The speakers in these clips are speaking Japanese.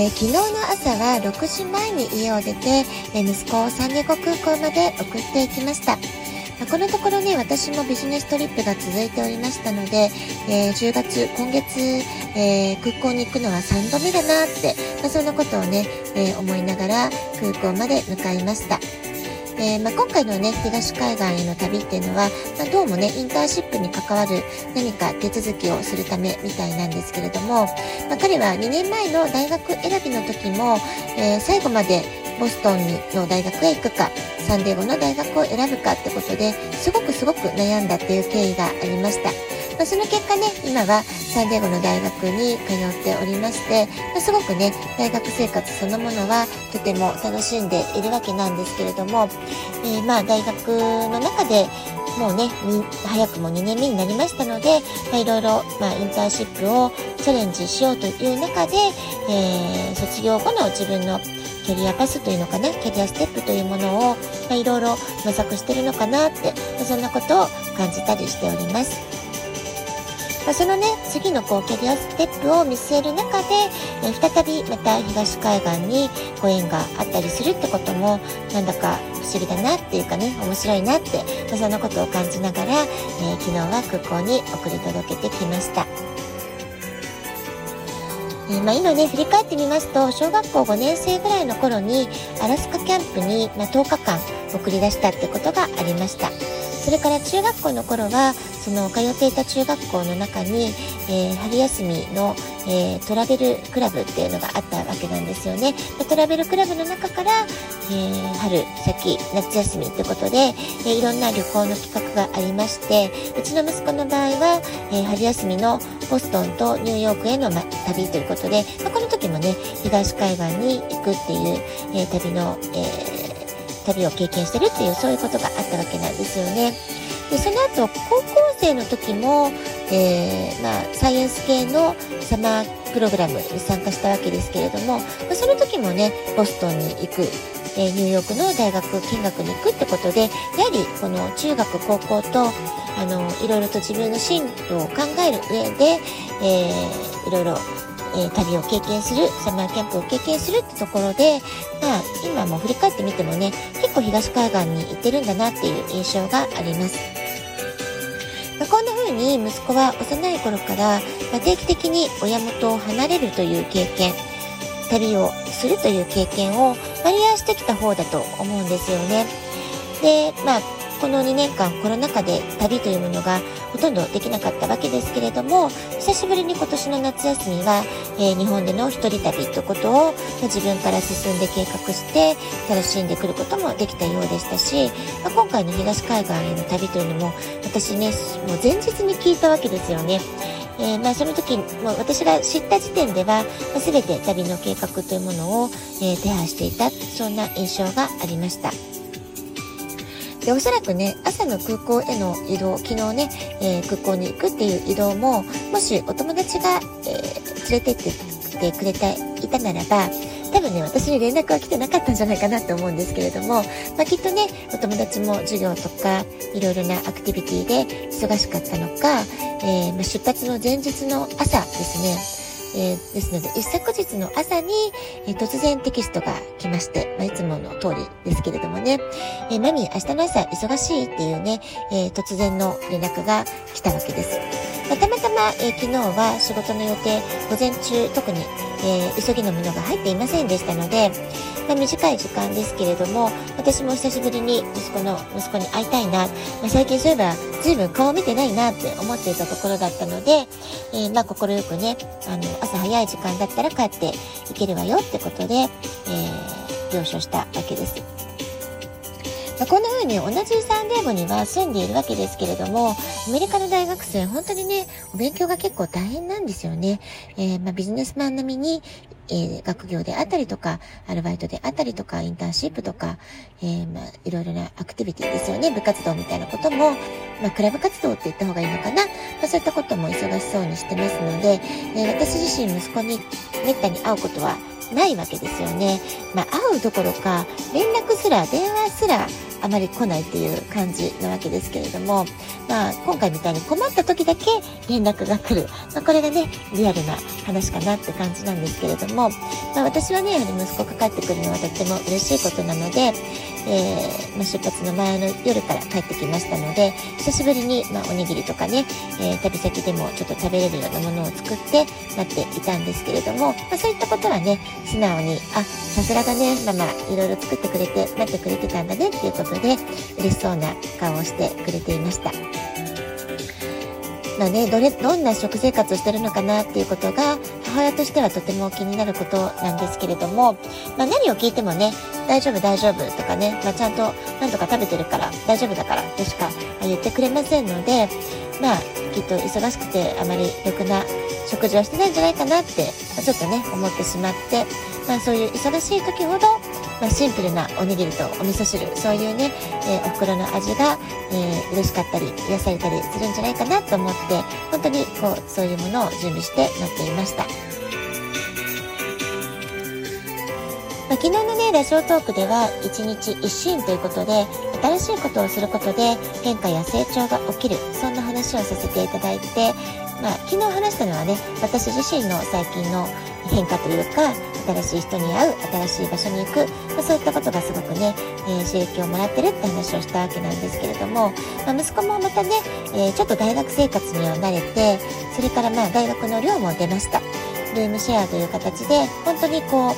えー、昨日の朝は6時前に家を出て、えー、息子をサンディエゴ空港まで送っていきました。まこのところね、私もビジネストリップが続いておりましたので、えー、10月、今月、えー、空港に行くのは3度目だなって、まあ、そんなことをね、えー、思いながら空港まで向かいました。えー、まあ、今回のね、東海岸への旅っていうのは、まあ、どうもね、インターンシップに関わる何か手続きをするためみたいなんですけれども、まあ、彼は2年前の大学選びの時も、えー、最後までボストンの大学へ行くか、サンデーゴの大学を選ぶかってことで、すごくすごく悩んだっていう経緯がありました。まあ、その結果ね、今はサンディエゴの大学に通っておりまして、まあ、すごくね、大学生活そのものはとても楽しんでいるわけなんですけれども、えー、まあ大学の中でもうね、早くも2年目になりましたので、ま、いろいろ、ま、インターンシップをチャレンジしようという中で、えー、卒業後の自分のキャリアパスというのかな、キャリアステップというものを、まあ、いろいろ模索してるのかなって、ま、そんなことを感じたりしております。まあ、そのね、次のこうキャリアステップを見据える中で、え、再びまた東海岸にご縁があったりするってことも、なんだか不思議だなっていうかね、面白いなって、まあ、そんなことを感じながら、えー、昨日は空港に送り届けてきました。え、まあ、今ね、振り返ってみますと、小学校5年生ぐらいの頃に、アラスカキャンプに、ま、10日間送り出したってことがありました。それから中学校の頃は、その通っていた中学校の中に、えー、春休みの、えー、トラベルクラブっていうのがあったわけなんですよね。でトラベルクラブの中から、え、春先夏休みってことで、え、いろんな旅行の企画がありましてうちの息子の場合は、え、春休みのボストンとニューヨークへの、ま、旅ということで、まあ、この時もね東海岸に行くっていう、え旅の、え旅を経験してるっていうそういうことがあったわけなんですよね。でその後高校生の時も、えー、まあ、サイエンス系のサマープログラムに参加したわけですけれども、まあ、その時もねボストンに行く、えー、ニューヨークの大学見学に行くってことでやはりこの中学高校とあのいろいろと自分の進路を考える上で、えー、いろいろえー、旅を経験する、サマーキャンプを経験するってところで、まあ、今も振り返ってみてもね、結構東海岸に行ってるんだなっていう印象があります。まあ、こんな風に息子は幼い頃から、ま、定期的に親元を離れるという経験、旅をするという経験を割合してきた方だと思うんですよね。で、まあ、この2年間コロナ禍で旅というものがほとんどできなかったわけですけれども久しぶりに今年の夏休みは、えー、日本での一人旅ということを、まあ、自分から進んで計画して楽しんでくることもできたようでしたし、まあ、今回の東海岸への旅というのも私ねもう前日に聞いたわけですよね。えー、まあ、その時も私が知った時点では、まあ、全て旅の計画というものを、えー、手配していたそんな印象がありました。で、おそらくね、朝の空港への移動、昨日ね、えー、空港に行くっていう移動も、もしお友達が、えー、連れてっててくれていたならば、多分ね、私に連絡は来てなかったんじゃないかなと思うんですけれども、まあ、きっとね、お友達も授業とか、いろいろなアクティビティで忙しかったのか、えー、ま、出発の前日の朝ですね、えー、ですので、一昨日の朝に、えー、突然テキストが来まして、まあ、いつもの通りですけれどもね、えー、マミー明日の朝忙しいっていうね、えー、突然の連絡が来たわけです。まあ、たまたま、え、昨日は仕事の予定、午前中特に、え、急ぎのものが入っていませんでしたので、まあ、短い時間ですけれども、私も久しぶりに息子の、息子に会いたいな、まあ、最近そういえば随分顔見てないなって思っていたところだったので、えー、まあ、心よくね、あの、朝早い時間だったら帰っていけるわよってことで、えー、了承したわけです。まあ、こんな風に同じサンデーゴには住んでいるわけですけれども、アメリカの大学生、本当にね、お勉強が結構大変なんですよね。えー、まあ、ビジネスマン並みにえー、学業であったりとか、アルバイトであったりとか、インターンシップとか、えー、まあ、いろいろなアクティビティですよね。部活動みたいなことも、まあ、クラブ活動って言った方がいいのかな。まあ、そういったことも忙しそうにしてますので、えー、私自身息子にめったに会うことはないわけですよね。まあ、会うどころか、連絡すら、電話すら、あまり来ないっていう感じなわけですけれども、まあ、今回みたいに困った時だけ連絡が来る。まあ、これがね、リアルな話かなって感じなんですけれども、まあ、私はね、やはり息子が帰ってくるのはとっても嬉しいことなので、えー、まあ、出発の前の夜から帰ってきましたので、久しぶりに、ま、おにぎりとかね、えー、旅先でもちょっと食べれるようなものを作って待っていたんですけれども、ま、そういったことはね、素直に、あ、さすがだね、ママ、いろいろ作ってくれて、待ってくれてたんだねっていうことで、嬉しそうな顔をしてくれていました。まあね、どれ、どんな食生活をしてるのかなっていうことが、母親としてはとても気になることなんですけれども、まあ何を聞いてもね、大丈夫大丈夫とかね、まあちゃんとなんとか食べてるから大丈夫だからとしか言ってくれませんので、まあきっと忙しくてあまり良くな食事をしてないんじゃないかなって、ちょっとね、思ってしまって、まあそういう忙しい時ほど、まあ、シンプルなおにぎりとお味噌汁そういうね、えー、お袋の味が、えー、嬉しかったり癒されたりするんじゃないかなと思って本当にこうそういうものを準備して待っていました。まあ、昨日のね、ラジオトークでは、一日一心ということで、新しいことをすることで変化や成長が起きる、そんな話をさせていただいて、まあ、昨日話したのはね、私自身の最近の変化というか、新しい人に会う、新しい場所に行く、まあ、そういったことがすごくね、えー、刺激をもらってるって話をしたわけなんですけれども、まあ、息子もまたね、え、ちょっと大学生活には慣れて、それからまあ大学の寮も出ました。ルームシェアという形で、本当にこう、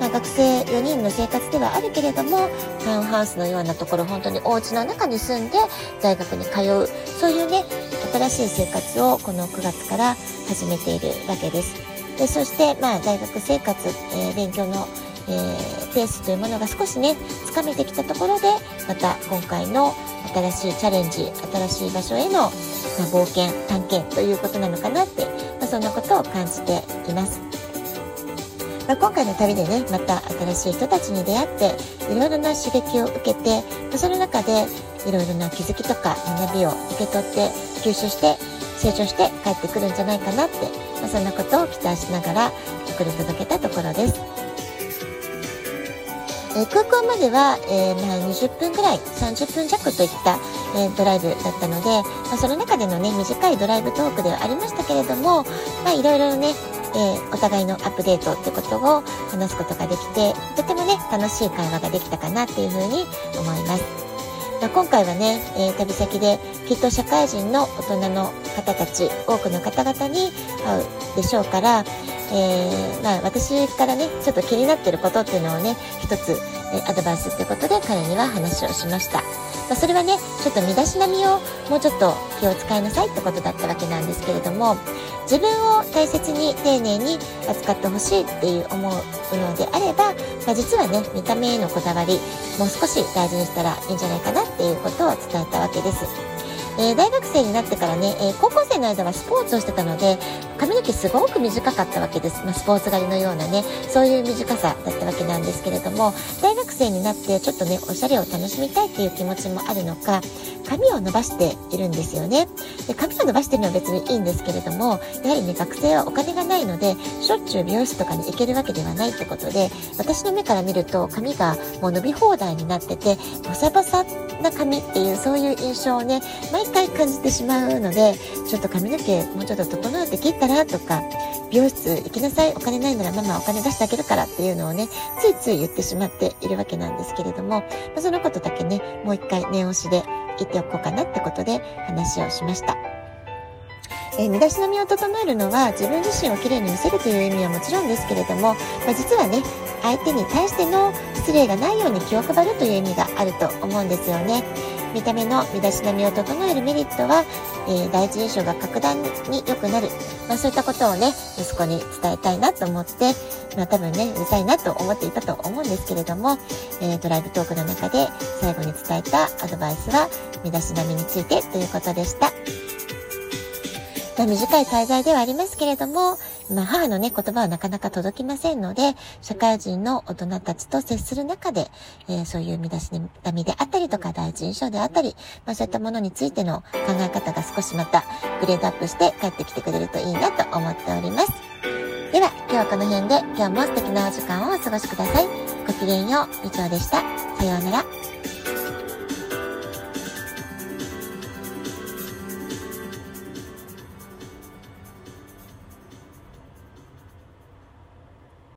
ま、学生4人の生活ではあるけれども、タウンハウスのようなところ、本当にお家の中に住んで大学に通う、そういうね、新しい生活をこの9月から始めているわけです。でそして、まあ、大学生活、えー、勉強の、えー、ペースというものが少しね、つかめてきたところで、また今回の新しいチャレンジ、新しい場所への、まあ、冒険、探検ということなのかなって、まあ、そんなことを感じています。まあ、今回の旅でね、また新しい人たちに出会って、いろいろな刺激を受けて、まあ、その中でいろいろな気づきとか学びを受け取って吸収して成長して帰ってくるんじゃないかなって、まあ、そんなことを期待しながら送り届けたところです。えー、空港までは、えー、まあ、20分ぐらい、30分弱といった、えー、ドライブだったので、まあ、その中でのね、短いドライブトークではありましたけれども、まあ、いろいろね、えお互いのアップデートってことを話すことができて、とてもね、楽しい会話ができたかなっていうふうに思います。まあ、今回はね、えー、旅先できっと社会人の大人の方たち、多くの方々に会うでしょうから、えー、まあ私からね、ちょっと気になってることっていうのをね、一つ、え、アドバイスってことで彼には話をしました。まあ、それはね、ちょっと身だしなみをもうちょっと気を使いなさいってことだったわけなんですけれども、自分を大切に丁寧に扱ってほしいっていう思うのであれば、まあ、実はね、見た目へのこだわり、もう少し大事にしたらいいんじゃないかなっていうことを伝えたわけです。えー、大学生になってからね、えー、高校生の間はスポーツをしてたので、髪の毛すごく短かったわけです。まあ、スポーツ狩りのようなね、そういう短さだったわけなんですけれども、大学生になってちょっとね、おしゃれを楽しみたいっていう気持ちもあるのか、髪を伸ばしているんですよね。で髪を伸ばしてるのは別にいいんですけれども、やはりね、学生はお金がないので、しょっちゅう美容室とかに行けるわけではないってことで、私の目から見ると髪がもう伸び放題になってて、ボサボサな髪っていうそういう印象をね、毎回感じてしまうので、ちょっと髪の毛もうちょっと整えて切ったらとか、美容室行きなさい、お金ないならママお金出してあげるからっていうのをね、ついつい言ってしまっているわけなんですけれども、まあ、そのことだけね、もう一回念押しで言っておこうかなってことで話をしました。え、身だしなみを整えるのは自分自身をきれいに見せるという意味はもちろんですけれども、まあ、実はね相手に対しての失礼がないように気を配るという意味があると思うんですよね。見た目の身だしなみを整えるメリットは、えー、第一印象が格段に良くなる。まあそういったことをね、息子に伝えたいなと思って、まあ多分ね、うるさいなと思っていたと思うんですけれども、えー、ドライブトークの中で最後に伝えたアドバイスは、身だしなみについてということでした。まあ、短い滞在ではありますけれども、まあ、母のね、言葉はなかなか届きませんので、社会人の大人たちと接する中で、えー、そういう身だしなみであったりとか、第一印象であったり、まあ、そういったものについての考え方が少しまたグレードアップして帰ってきてくれるといいなと思っております。では、今日はこの辺で、今日も素敵なお時間をお過ごしください。ごきげんよう、以上でした。さようなら。